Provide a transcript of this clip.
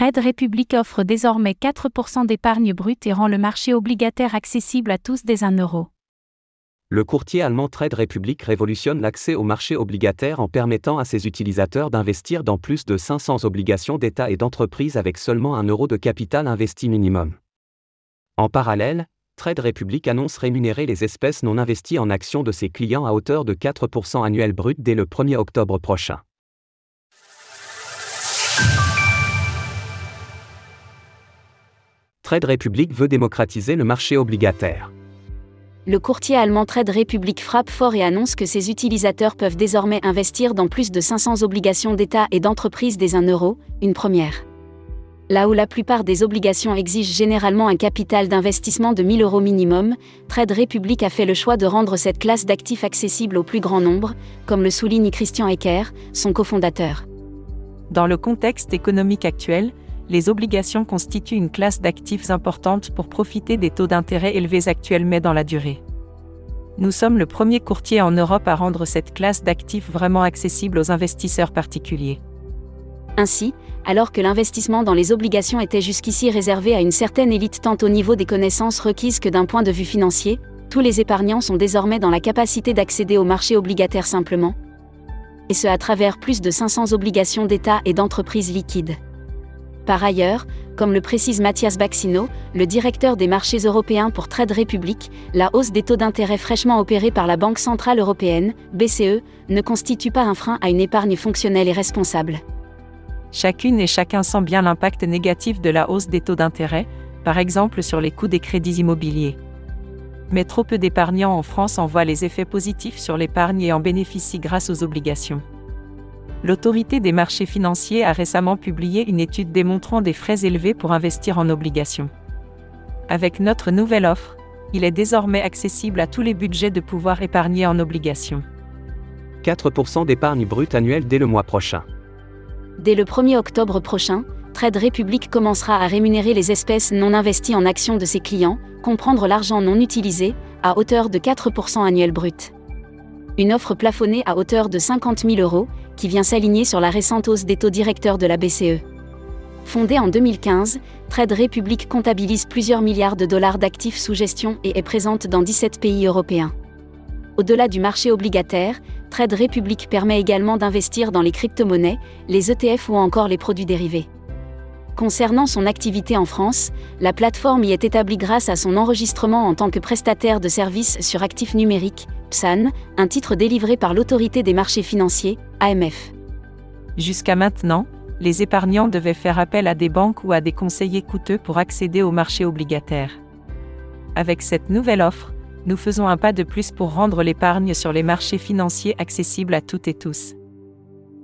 Trade Republic offre désormais 4% d'épargne brute et rend le marché obligataire accessible à tous dès 1 euro. Le courtier allemand Trade Republic révolutionne l'accès au marché obligataire en permettant à ses utilisateurs d'investir dans plus de 500 obligations d'État et d'entreprise avec seulement 1 euro de capital investi minimum. En parallèle, Trade Republic annonce rémunérer les espèces non investies en actions de ses clients à hauteur de 4% annuel brut dès le 1er octobre prochain. Trade Republic veut démocratiser le marché obligataire. Le courtier allemand Trade Republic frappe fort et annonce que ses utilisateurs peuvent désormais investir dans plus de 500 obligations d'État et d'entreprise des 1 euro, une première. Là où la plupart des obligations exigent généralement un capital d'investissement de 1000 euros minimum, Trade Republic a fait le choix de rendre cette classe d'actifs accessible au plus grand nombre, comme le souligne Christian Ecker, son cofondateur. Dans le contexte économique actuel, les obligations constituent une classe d'actifs importante pour profiter des taux d'intérêt élevés actuellement dans la durée. Nous sommes le premier courtier en Europe à rendre cette classe d'actifs vraiment accessible aux investisseurs particuliers. Ainsi, alors que l'investissement dans les obligations était jusqu'ici réservé à une certaine élite tant au niveau des connaissances requises que d'un point de vue financier, tous les épargnants sont désormais dans la capacité d'accéder au marché obligataire simplement, et ce à travers plus de 500 obligations d'État et d'entreprises liquides. Par ailleurs, comme le précise Mathias Baxino, le directeur des marchés européens pour Trade Republic, la hausse des taux d'intérêt fraîchement opérée par la Banque centrale européenne, BCE, ne constitue pas un frein à une épargne fonctionnelle et responsable. Chacune et chacun sent bien l'impact négatif de la hausse des taux d'intérêt, par exemple sur les coûts des crédits immobiliers. Mais trop peu d'épargnants en France en voient les effets positifs sur l'épargne et en bénéficient grâce aux obligations. L'autorité des marchés financiers a récemment publié une étude démontrant des frais élevés pour investir en obligations. Avec notre nouvelle offre, il est désormais accessible à tous les budgets de pouvoir épargner en obligations. 4% d'épargne brute annuelle dès le mois prochain. Dès le 1er octobre prochain, Trade Republic commencera à rémunérer les espèces non investies en actions de ses clients, comprendre l'argent non utilisé, à hauteur de 4% annuel brut. Une offre plafonnée à hauteur de 50 000 euros, qui vient s'aligner sur la récente hausse des taux directeurs de la BCE. Fondée en 2015, Trade Republic comptabilise plusieurs milliards de dollars d'actifs sous gestion et est présente dans 17 pays européens. Au-delà du marché obligataire, Trade Republic permet également d'investir dans les crypto-monnaies, les ETF ou encore les produits dérivés. Concernant son activité en France, la plateforme y est établie grâce à son enregistrement en tant que prestataire de services sur actifs numériques, PSAN, un titre délivré par l'autorité des marchés financiers, AMF. Jusqu'à maintenant, les épargnants devaient faire appel à des banques ou à des conseillers coûteux pour accéder au marché obligataire. Avec cette nouvelle offre, nous faisons un pas de plus pour rendre l'épargne sur les marchés financiers accessible à toutes et tous.